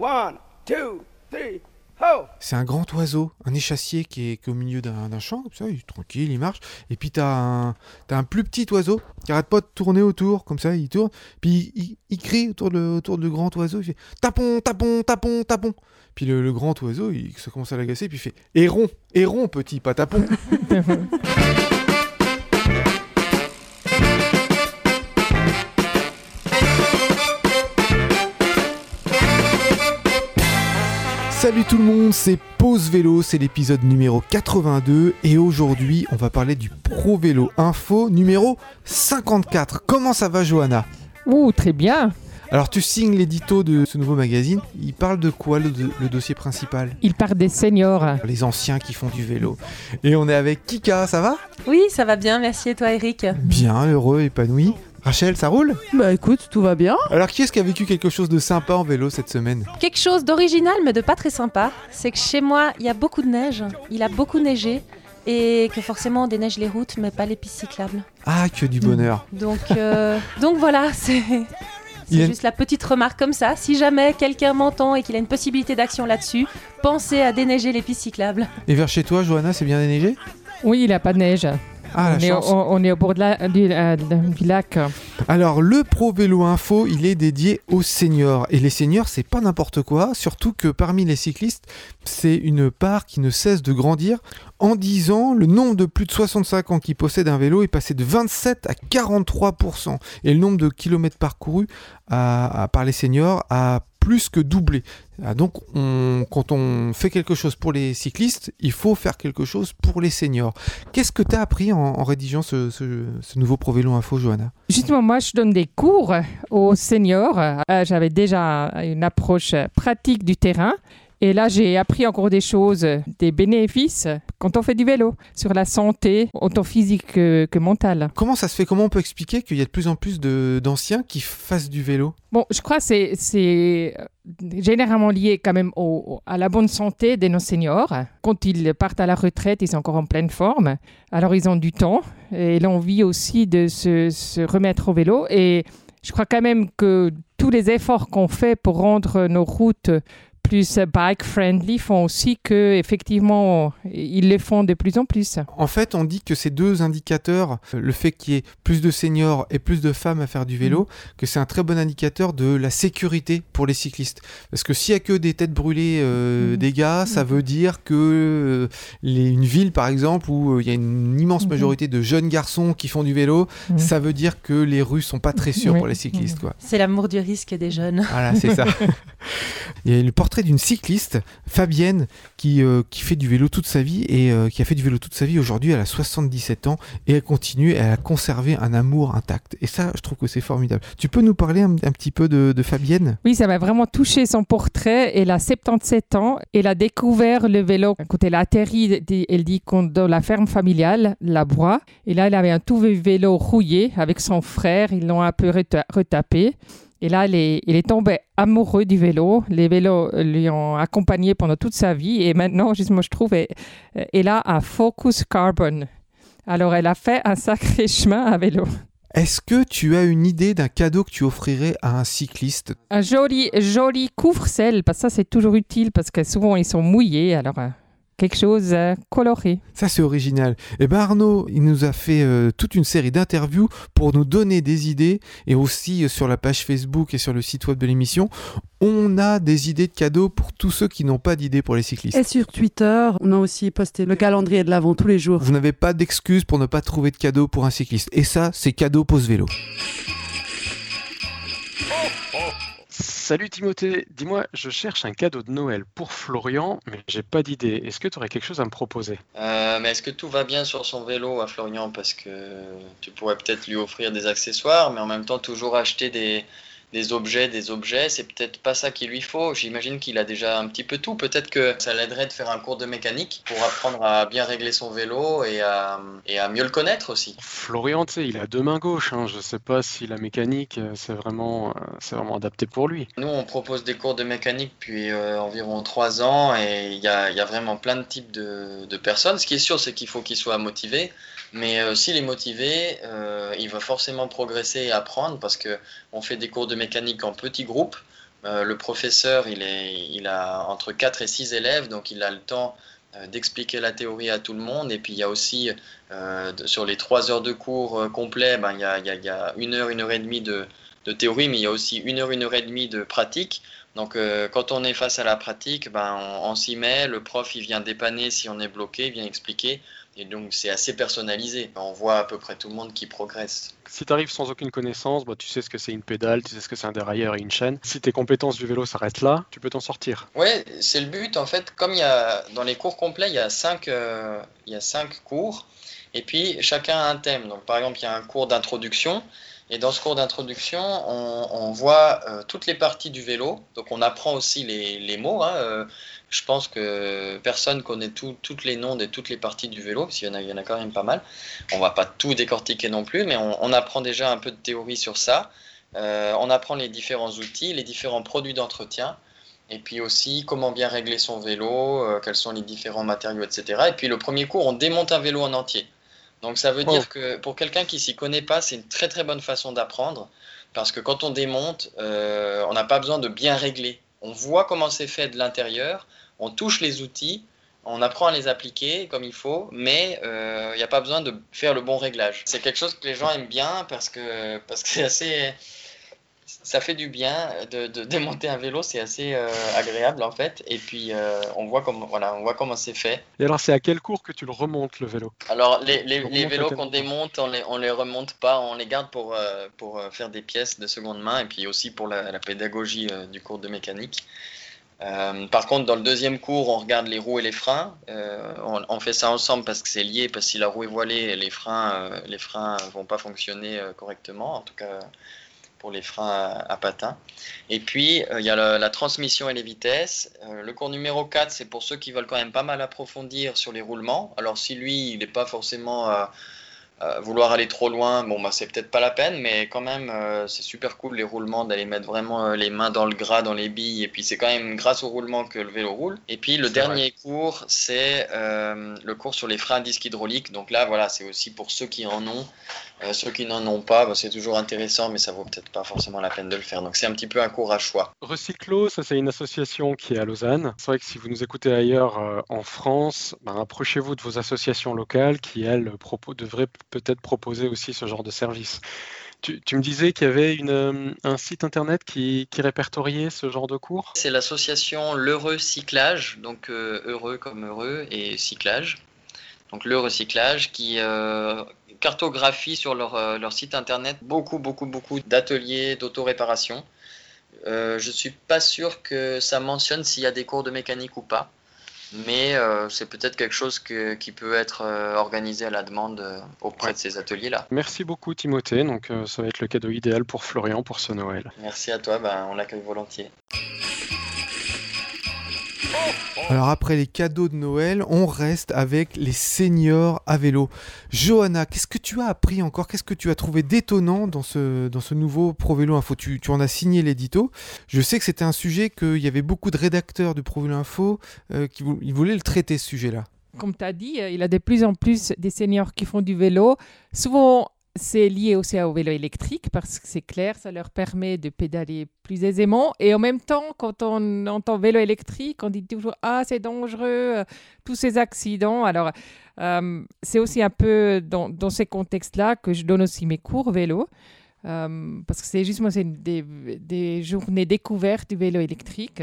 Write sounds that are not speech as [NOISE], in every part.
One, two, three, ho! C'est un grand oiseau, un échassier qui est, qui est au milieu d'un champ, comme ça, il est tranquille, il marche. Et puis t'as un, t'as un plus petit oiseau qui arrête pas de tourner autour, comme ça, il tourne. Puis il, il crie autour de, autour du grand oiseau, il fait tapon, tapon, tapon, tapon. Puis le, le grand oiseau, il ça commence à l'agacer, puis il fait héron, héron, petit, pas tapon. [LAUGHS] Salut tout le monde, c'est Pause Vélo, c'est l'épisode numéro 82 et aujourd'hui on va parler du Pro Vélo Info numéro 54. Comment ça va Johanna? Ouh, très bien. Alors tu signes l'édito de ce nouveau magazine, il parle de quoi le, le dossier principal? Il part des seniors. Les anciens qui font du vélo. Et on est avec Kika, ça va? Oui, ça va bien, merci et toi Eric? Bien, heureux, épanoui. Rachel, ça roule? Bah écoute, tout va bien. Alors qui est-ce qui a vécu quelque chose de sympa en vélo cette semaine? Quelque chose d'original mais de pas très sympa, c'est que chez moi il y a beaucoup de neige, il a beaucoup neigé et que forcément on déneige les routes mais pas les pistes cyclables. Ah, que du bonheur. [LAUGHS] Donc, euh, donc voilà, [LAUGHS] c'est... A juste la petite remarque comme ça. Si jamais quelqu'un m'entend et qu'il a une possibilité d'action là-dessus, pensez à déneiger les pistes cyclables. Et vers chez toi, Johanna, c'est bien déneigé? Oui, il n'a pas de neige. Ah, on, est, on au bord de la- du, euh, du lac. Alors, le Pro Vélo Info, il est dédié aux seniors. Et les seniors, c'est pas n'importe quoi, surtout que parmi les cyclistes, c'est une part qui ne cesse de grandir. En 10 ans, le nombre de plus de 65 ans qui possèdent un vélo est passé de 27 à 43%. Et le nombre de kilomètres parcourus à- à- par les seniors a plus que doublé. Ah, donc, on- quand on fait quelque chose pour les cyclistes, il faut faire quelque chose pour les seniors. Qu'est-ce que tu as appris en, rédigeant ce, nouveau Pro Vélo Info, Johanna? Justement, moi, je donne des cours aux seniors. Euh, J'avais déjà une approche pratique du terrain. Et là, j'ai appris encore des choses, des bénéfices quand on fait du vélo, sur la santé, autant physique que, que mentale. Comment ça se fait? Comment on peut expliquer qu'il y a de plus en plus d'anciens qui fassent du vélo? Bon, je crois que c'est- euh, généralement lié quand même au- à la bonne santé de nos seniors. Quand ils partent à la retraite, ils sont encore en pleine forme. Alors, ils ont du temps et l'envie aussi de se, se remettre au vélo. Et je crois quand même que tous les efforts qu'on fait pour rendre nos routes plus bike-friendly font aussi que effectivement ils les font de plus en plus. En fait, on dit que ces deux indicateurs, le fait qu'il y ait plus de seniors et plus de femmes à faire du vélo, que c'est un très bon indicateur de la sécurité pour les cyclistes. Parce que s'il y a que des têtes brûlées, euh, Mhm. des gars, ça veut dire que euh, les- une ville, par exemple, où euh, il y a une immense Mhm. majorité de jeunes garçons qui font du vélo, ça veut dire que les rues sont pas très sûres pour les cyclistes, quoi. C'est l'amour du risque des jeunes. Voilà, c'est ça. Il y a le portrait d'une cycliste, Fabienne, qui, euh, qui fait du vélo toute sa vie et euh, qui a fait du vélo toute sa vie. Aujourd'hui, elle a 77 ans et elle continue, elle a conservé un amour intact. Et ça, je trouve que c'est formidable. Tu peux nous parler un, petit peu de, de Fabienne? Oui, ça m'a vraiment touché son portrait. Elle a 77 ans. Elle a découvert le vélo quand elle a atterri, elle dit, dans la ferme familiale, la Bois. Et là, elle avait un tout vélo rouillé avec son frère. Ils l'ont un peu reta- retapé. Et là, elle est, tombée amoureuse du vélo. Les vélos lui ont accompagné pendant toute sa vie. Et maintenant, justement, je trouve, elle, elle a un focus carbone. Alors, elle a fait un sacré [LAUGHS] chemin à vélo. Est-ce que tu as une idée d'un cadeau que tu offrirais à un cycliste? Un joli, joli couvre-sel, parce que ça c'est toujours utile, parce que souvent ils sont mouillés, alors euh, quelque chose euh, coloré. Ça, c'est original. Et ben Arnaud, il nous a fait euh, toute une série d'interviews pour nous donner des idées et aussi euh, sur la page Facebook et sur le site web de l'émission, on a des idées de cadeaux pour tous ceux qui n'ont pas d'idées pour les cyclistes. Et sur Twitter, on a aussi posté le calendrier de l'avant tous les jours. Vous n'avez pas d'excuse pour ne pas trouver de cadeau pour un cycliste. Et ça, c'est cadeau pause vélo. Salut Timothée, dis-moi, je cherche un cadeau de Noël pour Florian, mais j'ai pas d'idée. Est-ce que tu aurais quelque chose à me proposer? Euh, mais est-ce que tout va bien sur son vélo à Florian? Parce que tu pourrais peut-être lui offrir des accessoires, mais en même temps toujours acheter des, des objets, des objets. C'est peut-être pas ça qu'il lui faut. J'imagine qu'il a déjà un petit peu tout. Peut-être que ça l'aiderait de faire un cours de mécanique pour apprendre à bien régler son vélo et à, et à mieux le connaître aussi. Florian, tu sais, il a deux mains gauches. Hein. Je sais pas si la mécanique, euh, c'est vraiment, euh, c'est vraiment adapté pour lui. Nous, on propose des cours de mécanique depuis euh, environ trois ans et il y a, y a vraiment plein de types de, de personnes. Ce qui est sûr, c'est qu'il faut qu'il soit motivé. Mais euh, s'il est motivé, euh, il va forcément progresser et apprendre parce que on fait des cours de mécanique en petits groupes Euh, le professeur, il, est, a entre 4 et 6 élèves, donc il a le temps euh, d'expliquer la théorie à tout le monde. Et puis il y a aussi, euh, sur les 3 heures de cours complets, ben, il, y une heure, une heure et demie de, théorie, mais il y a aussi une heure, une heure et demie de pratique. Donc quand on est face à la pratique, ben, on, on s'y met, le prof il vient dépanner si on est bloqué, il vient expliquer. Et donc c'est assez personnalisé. On voit à peu près tout le monde qui progresse. Si tu arrives sans aucune connaissance, bah, tu sais ce que c'est une pédale, tu sais ce que c'est un dérailleur et une chaîne. Si tes compétences du vélo s'arrêtent là, tu peux t'en sortir. Ouais, c'est le but. En fait, comme il y a dans les cours complets, il y a cinq, euh, il y a cinq cours, et puis chacun a un thème. Donc, par exemple, il y a un cours d'introduction, et dans ce cours d'introduction, on, voit euh, toutes les parties du vélo. Donc, on apprend aussi les, les mots. hein. Euh, je pense que personne connaît tous les noms de toutes les parties du vélo, parce qu'il y y en a quand même pas mal. On va pas tout décortiquer non plus, mais on, apprend déjà un peu de théorie sur ça. Euh, on apprend les différents outils, les différents produits d'entretien. Et puis aussi comment bien régler son vélo, quels sont les différents matériaux, etc. Et puis le premier cours, on démonte un vélo en entier. Donc ça veut Oh. dire que pour quelqu'un qui s'y connaît pas, c'est une très très bonne façon d'apprendre. Parce que quand on démonte, euh, on n'a pas besoin de bien régler. On voit comment c'est fait de l'intérieur, on touche les outils, on apprend à les appliquer comme il faut, mais euh, il n'y a pas besoin de faire le bon réglage. C'est quelque chose que les gens aiment bien parce que parce que c'est assez ça fait du bien de, de [LAUGHS] démonter un vélo, c'est assez euh, agréable en fait. Et puis euh, on voit comment voilà, on voit comment c'est fait. Et alors, c'est à quel cours que tu le remontes, le vélo? Alors les, vélos qu'on démonte, on les on les remonte pas, on les garde pour euh, pour euh, faire des pièces de seconde main et puis aussi pour la, la pédagogie euh, du cours de mécanique. Euh, par contre, dans le deuxième cours, on regarde les roues et les freins. Euh, on, on fait ça ensemble parce que c'est lié, parce que si la roue est voilée, les freins, euh, les freins vont pas fonctionner euh, correctement, en tout cas pour les freins à, à patins. Et puis, euh, il y a le- la transmission et les vitesses. Euh, le cours numéro 4, c'est pour ceux qui veulent quand même pas mal approfondir sur les roulements. Alors, si lui, il n'est pas forcément euh, vouloir aller trop loin, bon, bah, c'est peut-être pas la peine, mais quand même, euh, c'est super cool les roulements, d'aller mettre vraiment euh, les mains dans le gras, dans les billes. Et puis, c'est quand même grâce au roulement que le vélo roule. Et puis, le dernier cours, c'est euh, le cours sur les freins à disque hydraulique. Donc là, voilà, c'est aussi pour ceux qui en ont. Euh, ceux qui n'en ont pas, bah, c'est toujours intéressant, mais ça vaut peut-être pas forcément la peine de le faire. Donc, c'est un petit peu un cours à choix. Recyclo, ça c'est une association qui est à Lausanne. C'est vrai que si vous nous écoutez ailleurs euh, en France, ben, approchez-vous de vos associations locales qui, elles, propos- devraient peut-être proposer aussi ce genre de service. Tu, tu me disais qu'il y avait une, euh, un site internet qui, qui répertoriait ce genre de cours? C'est l'association L'Heureux Cyclage, donc euh, heureux comme heureux et cyclage. Donc le recyclage qui euh, cartographie sur leur, euh, leur site internet beaucoup, beaucoup, beaucoup d'ateliers d'autoréparation. Euh, je suis pas sûr que ça mentionne s'il y a des cours de mécanique ou pas, mais euh, c'est peut-être quelque chose que- qui peut être euh, organisé à la demande auprès de ces ateliers-là. Merci beaucoup Timothée, donc ça va être le cadeau idéal pour Florian pour ce Noël. Merci à toi, ben, on l'accueille volontiers. Alors après les cadeaux de Noël, on reste avec les seniors à vélo. Johanna, qu'est-ce que tu as appris encore? Qu'est-ce que tu as trouvé d'étonnant dans ce, nouveau Pro Vélo Info? Tu, en as signé l'édito. Je sais que c'était un sujet qu'il y avait beaucoup de rédacteurs du Pro Vélo Info euh, qui voulaient le traiter ce sujet-là. Comme tu as dit, euh, il y a de plus en plus des seniors qui font du vélo. Souvent, c'est lié aussi au vélo électrique parce que c'est clair, ça leur permet de pédaler plus aisément. Et en même temps, quand on entend vélo électrique, on dit toujours Ah, c'est dangereux, euh, tous ces accidents. Alors, euh, c'est aussi un peu dans, ces contextes-là que je donne aussi mes cours vélo. Euh, parce que c'est justement des, des journées découvertes du vélo électrique.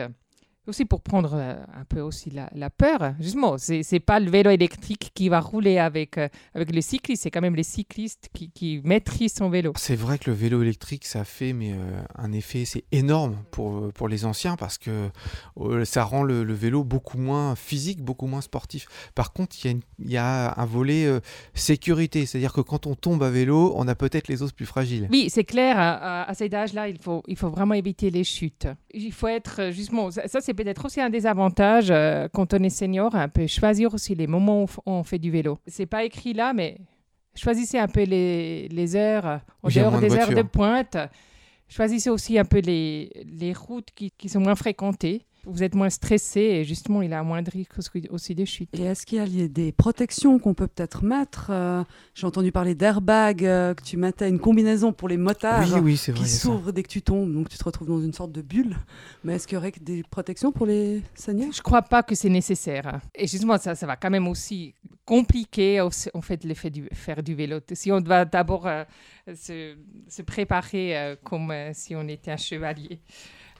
Aussi pour prendre euh, un peu aussi la, la peur. Justement, c'est c'est pas le vélo électrique qui va rouler avec, euh, avec les cyclistes, c'est quand même les cyclistes qui, qui maîtrisent son vélo. C'est vrai que le vélo électrique, ça fait mais, euh, un effet, c'est énorme pour, pour les anciens parce que euh, ça rend le, le vélo beaucoup moins physique, beaucoup moins sportif. Par contre, il y, y a un volet euh, sécurité, c'est-à-dire que quand on tombe à vélo, on a peut-être les os plus fragiles. Oui, c'est clair, à, à- cet âge-là, il faut, il faut vraiment éviter les chutes. Il faut être, euh, justement, ça, ça, c'est peut-être aussi un des avantages euh, quand on est senior, un peu choisir aussi les moments où on fait du vélo. C'est pas écrit là, mais choisissez un peu les, les heures, en dehors moins de des heures de pointe. Choisissez aussi un peu les, les routes qui, qui sont moins fréquentées. Vous êtes moins stressé et justement, il a moins de risques aussi des chutes. Et est-ce qu'il y a des protections qu'on peut peut-être mettre euh, J'ai entendu parler d'airbag euh, que tu mettais une combinaison pour les motards Oui, oui, c'est vrai. qui s'ouvre dès que tu tombes, donc tu te retrouves dans une sorte de bulle. Mais est-ce qu'il y aurait des protections pour les seigneurs? Je crois pas que c'est nécessaire. Et justement, ça, ça va quand même aussi compliquer en fait l'effet du faire du vélo. Si on doit d'abord euh, se, se préparer euh, comme euh, si on était un chevalier.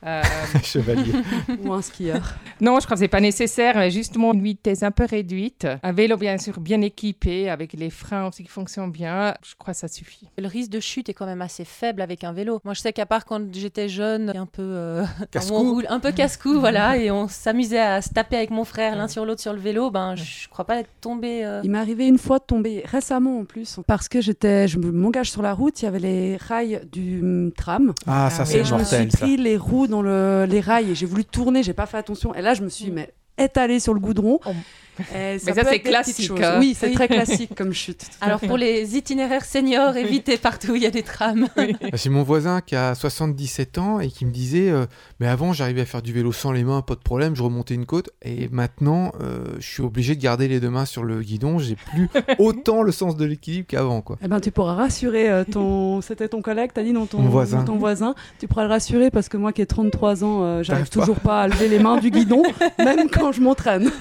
Euh, [LAUGHS] Chevalier. [LAUGHS] ou un skieur non, je crois que c'est pas nécessaire. mais Justement, une vitesse un peu réduite, un vélo bien sûr bien équipé, avec les freins aussi qui fonctionnent bien, je crois que ça suffit. Le risque de chute est quand même assez faible avec un vélo. Moi, je sais qu'à part quand j'étais jeune, un peu euh, Casse-cou. on roule un peu casse-cou, [LAUGHS] voilà, et on s'amusait à se taper avec mon frère l'un sur l'autre sur le vélo, ben je crois pas être tombé. euh, Il m'est arrivé une fois de tomber récemment en plus, parce que j'étais, je m'engage sur la route, il y avait les rails du hum, tram. Ah, ça, c'est et je me suis mortel, ça. pris les roues dans le, les rails et j'ai voulu tourner, j'ai pas fait attention. Et là, je me suis mais, étalée sur le goudron. Oh. Et Mais ça, c'est classique, hein. Oui, c'est Oui. très classique comme [LAUGHS] chute. Alors pour les itinéraires seniors, évitez partout où il y a des trams. [LAUGHS] C'est mon voisin qui a 77 ans et qui me disait euh, Mais avant, j'arrivais à faire du vélo sans les mains, pas de problème, je remontais une côte. Et maintenant, euh, je suis obligé de garder les deux mains sur le guidon. J'ai plus [LAUGHS] autant le sens de l'équilibre qu'avant. quoi. Eh ben, tu pourras rassurer euh, ton. C'était ton collègue, t'as dit non, ton Mon voisin. Ton voisin. Tu pourras le rassurer parce que moi qui ai 33 ans, euh, j'arrive pas. toujours pas. à lever les mains du guidon, même quand je m'entraîne.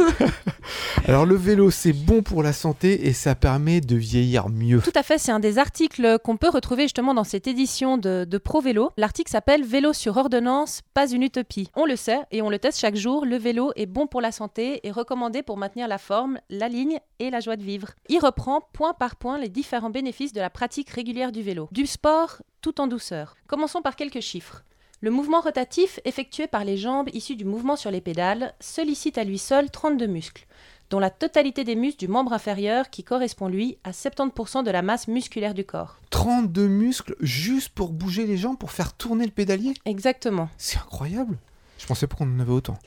Alors, le vélo, c'est bon pour la santé et ça permet de vieillir mieux. Tout à fait, c'est un des articles qu'on peut retrouver justement dans cette édition de, Pro Vélo. L'article s'appelle Vélo sur ordonnance, pas une utopie. On le sait et on le teste chaque jour, le vélo est bon pour la santé et recommandé pour maintenir la forme, la ligne et la joie de vivre. Il reprend point par point les différents bénéfices de la pratique régulière du vélo. Du sport tout en douceur. Commençons par quelques chiffres. Le mouvement rotatif effectué par les jambes issu du mouvement sur les pédales sollicite à lui seul 32 muscles dont la totalité des muscles du membre inférieur qui correspond lui à 70% de la masse musculaire du corps. 32 muscles juste pour bouger les jambes, pour faire tourner le pédalier? Exactement. C'est incroyable. Je pensais pas qu'on en avait autant.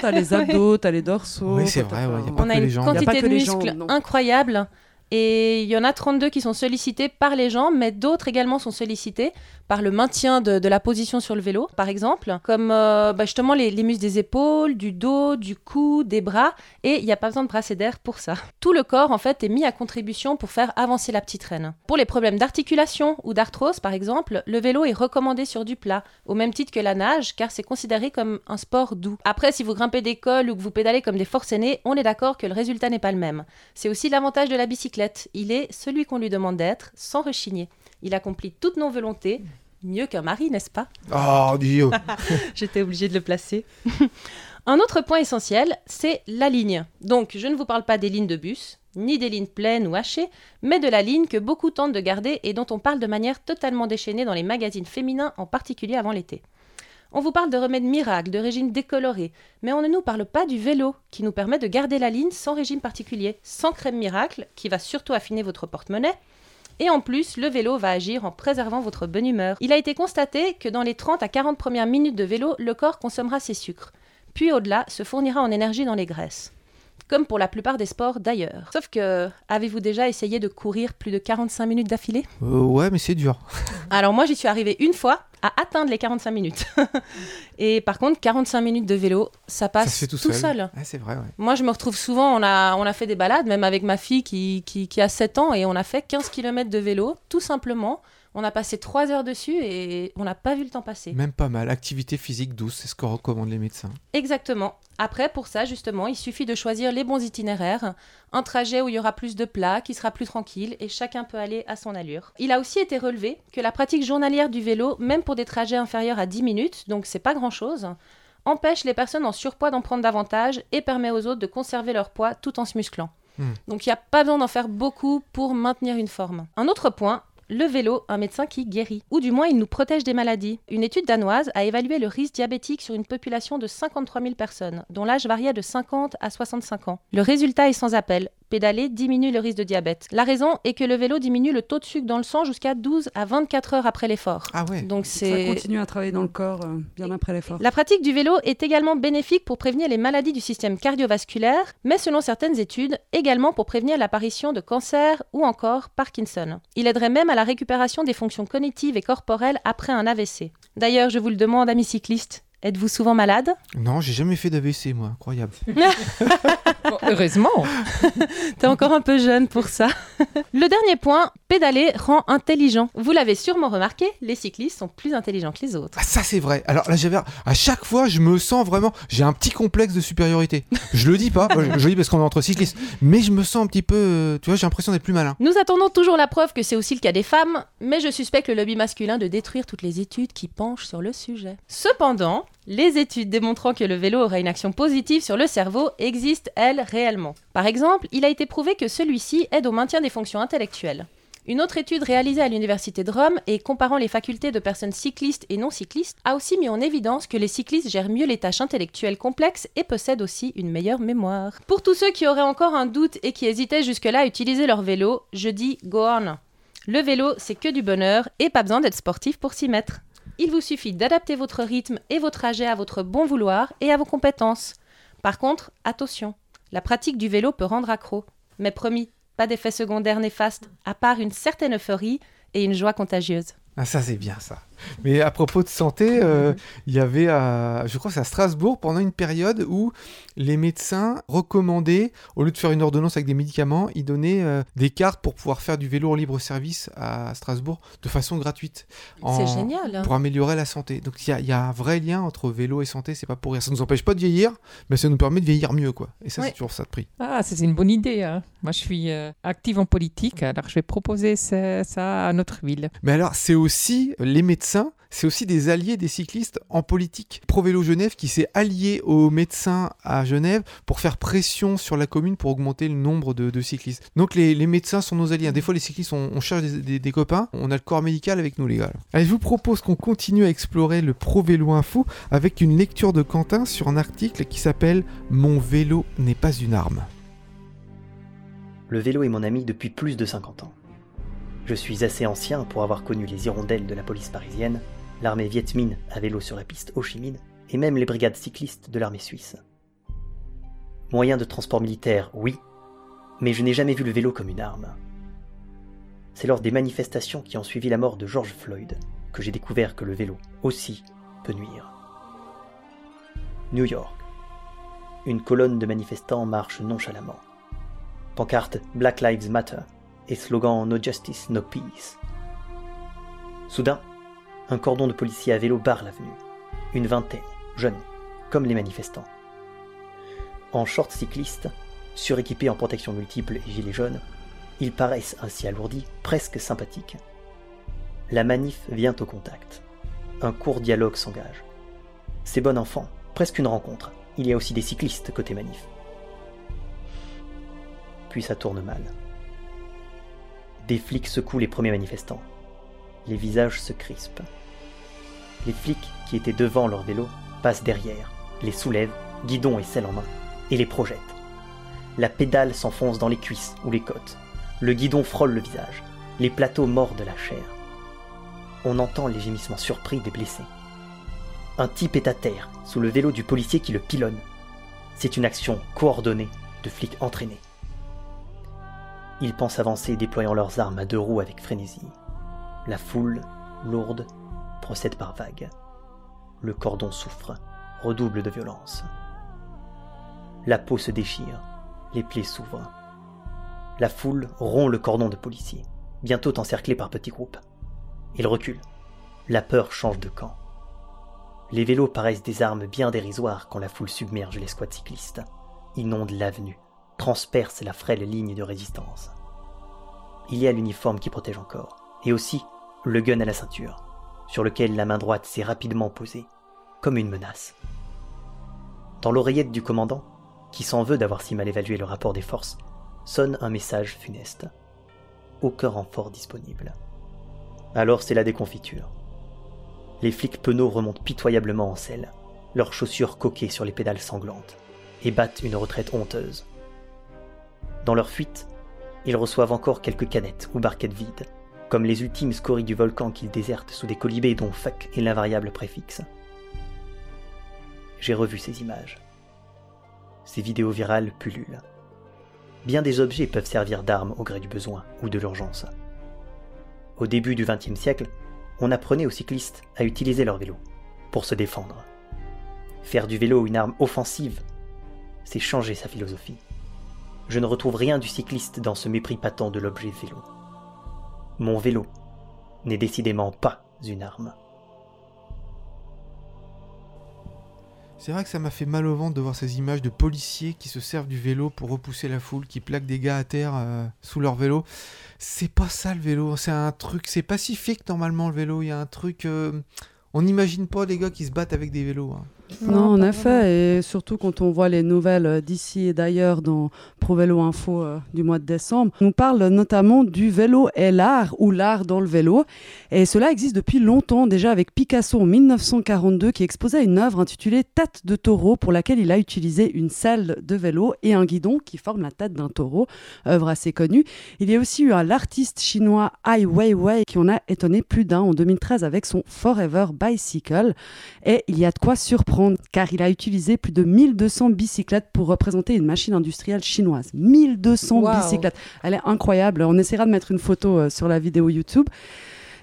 t'as les abdos, t'as les dorsaux. Oui, c'est vrai, ouais, y a pas On a que les une jambes. Y a pas quantité que de les muscles incroyable et il y en a 32 qui sont sollicités par les jambes, mais d'autres également sont sollicités par le maintien de, la position sur le vélo, par exemple, comme euh, bah, justement les, les muscles des épaules, du dos, du cou, des bras, et il n'y a pas besoin de brasser d'air pour ça. Tout le corps, en fait, est mis à contribution pour faire avancer la petite traîne. Pour les problèmes d'articulation ou d'arthrose, par exemple, le vélo est recommandé sur du plat, au même titre que la nage, car c'est considéré comme un sport doux. Après, si vous grimpez des cols ou que vous pédalez comme des forcenés, on est d'accord que le résultat n'est pas le même. C'est aussi l'avantage de la bicyclette. Il est celui qu'on lui demande d'être, sans rechigner. Il accomplit toutes nos volontés, mieux qu'un mari, n'est-ce pas? Oh, Dio. [LAUGHS] J'étais obligée de le placer. [LAUGHS] Un autre point essentiel, c'est la ligne. Donc, je ne vous parle pas des lignes de bus, ni des lignes pleines ou hachées, mais de la ligne que beaucoup tentent de garder et dont on parle de manière totalement déchaînée dans les magazines féminins, en particulier avant l'été. On vous parle de remèdes miracles, de régimes décolorés, mais on ne nous parle pas du vélo, qui nous permet de garder la ligne sans régime particulier, sans crème miracle, qui va surtout affiner votre porte-monnaie, et en plus, le vélo va agir en préservant votre bonne humeur. Il a été constaté que dans les 30 à 40 premières minutes de vélo, le corps consommera ses sucres, puis au-delà se fournira en énergie dans les graisses. Comme pour la plupart des sports d'ailleurs. Sauf que, avez-vous déjà essayé de courir plus de 45 minutes d'affilée? Euh, ouais, mais c'est dur. [LAUGHS] Alors moi, j'y suis arrivée une fois à atteindre les 45 minutes. [LAUGHS] Et par contre, 45 minutes de vélo, ça passe ça tout, tout seul. c'est vrai, ouais. Moi, je me retrouve souvent, on a, on a fait des balades, même avec ma fille qui, qui, qui a 7 ans, et on a fait 15 km de vélo, tout simplement. On a passé 3 heures dessus et on n'a pas vu le temps passer. Même pas mal. Activité physique douce, c'est ce que recommandent les médecins. Exactement. Après, pour ça, justement, il suffit de choisir les bons itinéraires, un trajet où il y aura plus de plats, qui sera plus tranquille, et chacun peut aller à son allure. Il a aussi été relevé que la pratique journalière du vélo, même pour des trajets inférieurs à 10 minutes, donc c'est pas grand-chose, empêche les personnes en surpoids d'en prendre davantage et permet aux autres de conserver leur poids tout en se musclant. Hmm. Donc il n'y a pas besoin d'en faire beaucoup pour maintenir une forme. Un autre point, le vélo, un médecin qui guérit, ou du moins il nous protège des maladies. Une étude danoise a évalué le risque diabétique sur une population de 53 000 personnes, dont l'âge variait de 50 à 65 ans. Le résultat est sans appel. Pédaler diminue le risque de diabète. La raison est que le vélo diminue le taux de sucre dans le sang jusqu'à 12 à 24 heures après l'effort. Ah ouais. Donc Ça c'est continue à travailler dans le corps euh, bien après l'effort. la pratique du vélo est également bénéfique pour prévenir les maladies du système cardiovasculaire, mais selon certaines études, également pour prévenir l'apparition de cancer ou encore Parkinson. Il aiderait même à la récupération des fonctions cognitives et corporelles après un AVC. D'ailleurs, je vous le demande, amis cyclistes, Êtes-vous souvent malade? Non, j'ai jamais fait d'AVC, moi. Incroyable. [LAUGHS] Bon, heureusement. [LAUGHS] T'es encore un peu jeune pour ça. Le dernier point, pédaler rend intelligent. Vous l'avez sûrement remarqué, les cyclistes sont plus intelligents que les autres. Ah, ça, c'est vrai. Alors là, j'avais. À chaque fois, je me sens vraiment. J'ai un petit complexe de supériorité. Je le dis pas. je, je le dis parce qu'on est entre cyclistes. Mais je me sens un petit peu. euh, Tu vois, j'ai l'impression d'être plus malin. Nous attendons toujours la preuve que c'est aussi le cas des femmes, mais je suspecte le lobby masculin de détruire toutes les études qui penchent sur le sujet. Cependant, les études démontrant que le vélo aurait une action positive sur le cerveau existent, elles, réellement. Par exemple, il a été prouvé que celui-ci aide au maintien des fonctions intellectuelles. Une autre étude réalisée à l'Université de Rome et comparant les facultés de personnes cyclistes et non cyclistes a aussi mis en évidence que les cyclistes gèrent mieux les tâches intellectuelles complexes et possèdent aussi une meilleure mémoire. Pour tous ceux qui auraient encore un doute et qui hésitaient jusque-là à utiliser leur vélo, je dis go on. Le vélo, c'est que du bonheur et pas besoin d'être sportif pour s'y mettre. Il vous suffit d'adapter votre rythme et vos trajets à votre bon vouloir et à vos compétences. Par contre, attention, la pratique du vélo peut rendre accro. Mais promis, pas d'effets secondaires néfastes, à part une certaine euphorie et une joie contagieuse. Ah, ça, c'est bien, ça. Mais à propos de santé, euh, il y avait, à, je crois c'est à Strasbourg, pendant une période où les médecins recommandaient, au lieu de faire une ordonnance avec des médicaments, ils donnaient euh, des cartes pour pouvoir faire du vélo en libre service à Strasbourg de façon gratuite. C'est génial. hein. Pour améliorer la santé. Donc il y a, il y a un vrai lien entre vélo et santé, c'est pas pour rire. Ça nous empêche pas de vieillir, mais ça nous permet de vieillir mieux, quoi. Et ça, Ouais. c'est toujours ça de prix. Ah, c'est une bonne idée. hein. Moi, je suis euh, active en politique, alors je vais proposer ça, ça à notre ville. Mais alors, c'est aussi les médecins, c'est aussi des alliés des cyclistes en politique. Pro Vélo Genève qui s'est allié aux médecins à Genève pour faire pression sur la commune pour augmenter le nombre de, cyclistes. Donc les, médecins sont nos alliés. Des fois, les cyclistes, on, cherche des- des copains. On a le corps médical avec nous, les gars. Allez, je vous propose qu'on continue à explorer le Pro Vélo Info avec une lecture de Quentin sur un article qui s'appelle Mon vélo n'est pas une arme. Le vélo est mon ami depuis plus de 50 ans. Je suis assez ancien pour avoir connu les hirondelles de la police parisienne, l'armée Viet Minh à vélo sur la piste Ho Chi Minh, et même les brigades cyclistes de l'armée suisse. Moyen de transport militaire, oui, mais je n'ai jamais vu le vélo comme une arme. C'est lors des manifestations qui ont suivi la mort de George Floyd que j'ai découvert que le vélo aussi peut nuire. New York. Une colonne de manifestants marche nonchalamment. Pancarte Black Lives Matter et slogan No Justice, No Peace. Soudain, un cordon de policiers à vélo barre l'avenue. Une vingtaine, jeunes, comme les manifestants. En short cycliste, suréquipés en protection multiple et gilets jaunes, ils paraissent ainsi alourdis, presque sympathiques. La manif vient au contact. Un court dialogue s'engage. C'est bon enfant, presque une rencontre. Il y a aussi des cyclistes côté manif. Puis ça tourne mal. Des flics secouent les premiers manifestants. Les visages se crispent. Les flics qui étaient devant leur vélo passent derrière, les soulèvent, guidon et selle en main, et les projettent. La pédale s'enfonce dans les cuisses ou les côtes. Le guidon frôle le visage. Les plateaux mordent la chair. On entend les gémissements surpris des blessés. Un type est à terre, sous le vélo du policier qui le pilonne. C'est une action coordonnée de flics entraînés. Ils pensent avancer déployant leurs armes à deux roues avec frénésie. La foule, lourde, procède par vagues. Le cordon souffre, redouble de violence. La peau se déchire, les plaies s'ouvrent. La foule rompt le cordon de policiers, bientôt encerclés par petits groupes. Ils reculent. La peur change de camp. Les vélos paraissent des armes bien dérisoires quand la foule submerge les squads cyclistes, inonde l'avenue, transperce la frêle ligne de résistance. Il y a l'uniforme qui protège encore, et aussi le gun à la ceinture, sur lequel la main droite s'est rapidement posée, comme une menace. Dans l'oreillette du commandant, qui s'en veut d'avoir si mal évalué le rapport des forces, sonne un message funeste. Aucun renfort disponible. Alors c'est la déconfiture. Les flics penauds remontent pitoyablement en selle, leurs chaussures coquées sur les pédales sanglantes, et battent une retraite honteuse. Dans leur fuite, ils reçoivent encore quelques canettes ou barquettes vides, comme les ultimes scories du volcan qu'ils désertent sous des colibés dont fuck est l'invariable préfixe. J'ai revu ces images. Ces vidéos virales pullulent. Bien des objets peuvent servir d'armes au gré du besoin ou de l'urgence. Au début du XXe siècle, on apprenait aux cyclistes à utiliser leur vélo pour se défendre. Faire du vélo une arme offensive, c'est changer sa philosophie. Je ne retrouve rien du cycliste dans ce mépris patent de l'objet vélo. Mon vélo n'est décidément pas une arme. C'est vrai que ça m'a fait mal au ventre de voir ces images de policiers qui se servent du vélo pour repousser la foule, qui plaquent des gars à terre euh, sous leur vélo. C'est pas ça le vélo, c'est un truc, c'est pacifique normalement le vélo. Il y a un truc, euh, on n'imagine pas des gars qui se battent avec des vélos. hein. Non, en effet, et surtout quand on voit les nouvelles euh, d'ici et d'ailleurs dans Pro Vélo Info euh, du mois de décembre, on parle notamment du vélo et l'art, ou l'art dans le vélo. Et cela existe depuis longtemps, déjà avec Picasso en 1942, qui exposait une œuvre intitulée Tête de taureau, pour laquelle il a utilisé une selle de vélo et un guidon qui forme la tête d'un taureau, œuvre assez connue. Il y a aussi eu un- l'artiste chinois Ai Weiwei qui en a étonné plus d'un en 2013 avec son Forever Bicycle. Et il y a de quoi surprendre car il a utilisé plus de 1200 bicyclettes pour représenter une machine industrielle chinoise. 1200 Wow. bicyclettes. Elle est incroyable. On essaiera de mettre une photo euh, sur la vidéo YouTube.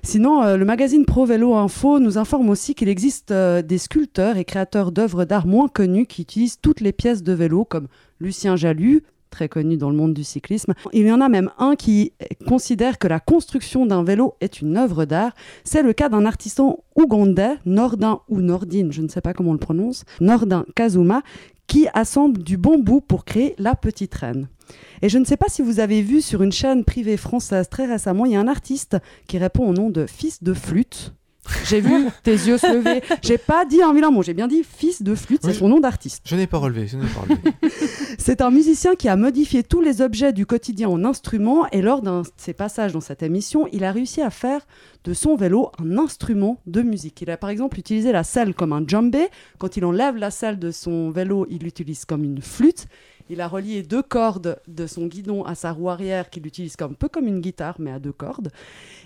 Sinon, euh, le magazine Pro Vélo Info nous informe aussi qu'il existe euh, des sculpteurs et créateurs d'œuvres d'art moins connus qui utilisent toutes les pièces de vélo, comme Lucien Jalut, très connu dans le monde du cyclisme. Il y en a même un qui considère que la construction d'un vélo est une œuvre d'art. C'est le cas d'un artisan ougandais, Nordin ou Nordine, je ne sais pas comment on le prononce, Nordin Kazuma, qui assemble du bambou pour créer la petite reine. Et je ne sais pas si vous avez vu sur une chaîne privée française très récemment, il y a un artiste qui répond au nom de Fils de flûte. J'ai vu tes yeux se lever. J'ai pas dit un vilain mot, j'ai bien dit Fils de flûte, c'est son nom d'artiste. Je n'ai pas relevé, je n'ai pas relevé. [LAUGHS] C'est un musicien qui a modifié tous les objets du quotidien en instruments et lors d'un de ses passages dans cette émission, il a réussi à faire de son vélo un instrument de musique. Il a par exemple utilisé la selle comme un djembé. Quand il enlève la selle de son vélo, il l'utilise comme une flûte. Il a relié deux cordes de son guidon à sa roue arrière qu'il utilise comme, un peu comme une guitare mais à deux cordes.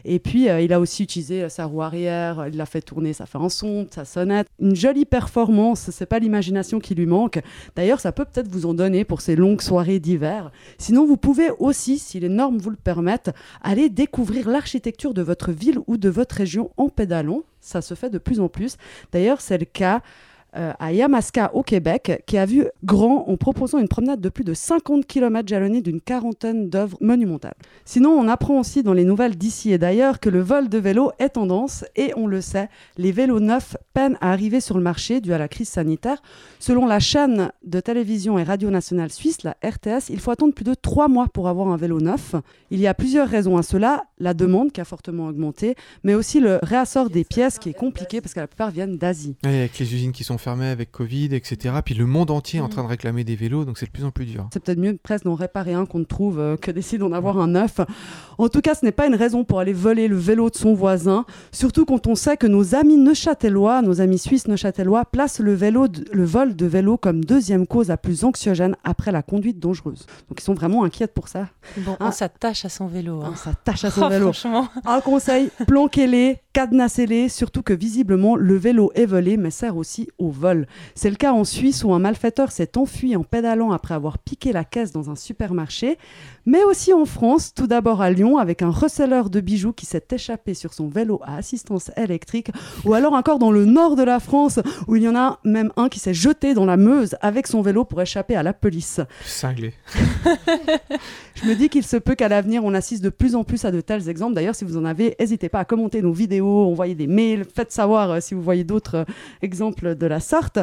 Et puis euh, il a aussi utilisé euh, sa roue arrière, il l'a fait tourner, ça fait un son, sa sonnette. Une jolie performance, c'est pas l'imagination qui lui manque. D'ailleurs, ça peut peut-être vous en donner pour ces longues soirées d'hiver. Sinon, vous pouvez aussi, si les normes vous le permettent, aller découvrir l'architecture de votre ville ou de votre région en pédalant. Ça se fait de plus en plus. D'ailleurs, c'est le cas euh, à Yamaska au Québec, qui a vu grand en proposant une promenade de plus de 50 km jalonnée d'une quarantaine d'œuvres monumentales. Sinon, on apprend aussi dans les nouvelles d'ici et d'ailleurs que le vol de vélo est tendance et on le sait, les vélos neufs peinent à arriver sur le marché dû à la crise sanitaire. Selon la chaîne de télévision et radio nationale suisse, la RTS, il faut attendre plus de trois mois pour avoir un vélo neuf. Il y a plusieurs raisons à cela. La demande qui a fortement augmenté, mais aussi le réassort des pièces qui est compliqué parce que la plupart viennent d'Asie. Avec les usines qui sont avec Covid, etc. Puis le monde entier est en train de réclamer des vélos, donc c'est de plus en plus dur. C'est peut-être mieux presque d'en réparer un qu'on ne trouve euh, que d'essayer d'en avoir un neuf. En tout cas, ce n'est pas une raison pour aller voler le vélo de son voisin, surtout quand on sait que nos amis neuchâtelois, nos amis suisses neuchâtelois, placent le, vélo de- le vol de vélo comme deuxième cause la plus anxiogène après la conduite dangereuse. Donc ils sont vraiment inquiets pour ça. Bon, Ah. on s'attache à son vélo. hein. On s'attache à son [LAUGHS] Oh, vélo. Franchement. Un conseil, planquez-les, cadenassez-les, surtout que visiblement le vélo est volé mais sert aussi au vol. C'est le cas en Suisse où un malfaiteur s'est enfui en pédalant après avoir piqué la caisse dans un supermarché, mais aussi en France, tout d'abord à Lyon avec un receleur de bijoux qui s'est échappé sur son vélo à assistance électrique, ou alors encore dans le nord de la France où il y en a même un qui s'est jeté dans la Meuse avec son vélo pour échapper à la police. Cinglé. [LAUGHS] Je me dis qu'il se peut qu'à l'avenir, on assiste de plus en plus à de tels exemples. D'ailleurs, si vous en avez, n'hésitez pas à commenter nos vidéos, envoyer des mails, faites savoir euh, si vous voyez d'autres euh, exemples de la sorte.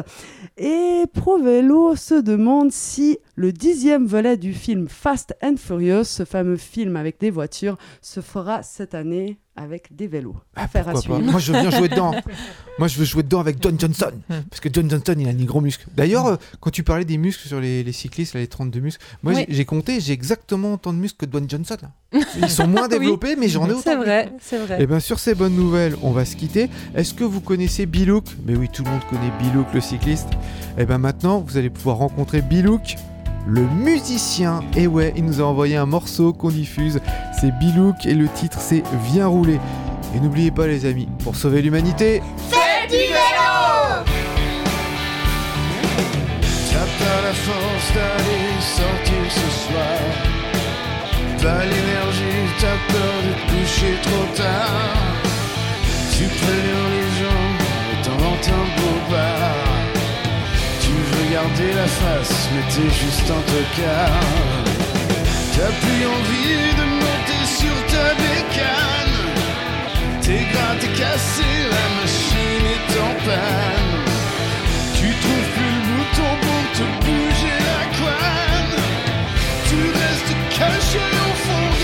Et ProVélo se demande si le dixième volet du film Fast and Furious, ce fameux film avec des voitures, se fera cette année avec des vélos. Affaire à Ah, suivre. Moi, je veux bien jouer dedans. [LAUGHS] Moi, je veux jouer dedans avec John Johnson. Parce que John Johnson, il a des gros muscles. D'ailleurs, euh, quand tu parlais des muscles sur les, les cyclistes, là, les 32 muscles, moi, Oui. j'ai- compté, j'ai exactement autant de muscles que Dwayne Johnson. [LAUGHS] Ils sont moins Oui. développés, mais j'en ai autant. C'est vrai, c'est vrai. Et bien, sur ces bonnes nouvelles, on va se quitter. Est-ce que vous connaissez Bilouk? Mais oui, tout le monde connaît Bilouk, le cycliste. Et bien maintenant, vous allez pouvoir rencontrer Bilouk, le musicien. Et ouais, il nous a envoyé un morceau qu'on diffuse. C'est Bilouk et le titre c'est Viens rouler. Et n'oubliez pas les amis, pour sauver l'humanité, T'as pas la force d'aller sortir ce soir. Pas l'énergie, t'as peur de te coucher trop tard. Tu préviens les gens et t'inventes un beau bar. Garder la face, mais t'es juste un tocard. T'as plus envie de monter sur ta bécane. T'es gratté, cassé, la machine est en panne. Tu trouves plus le bouton pour te bouger la couenne. Tu restes caché au fond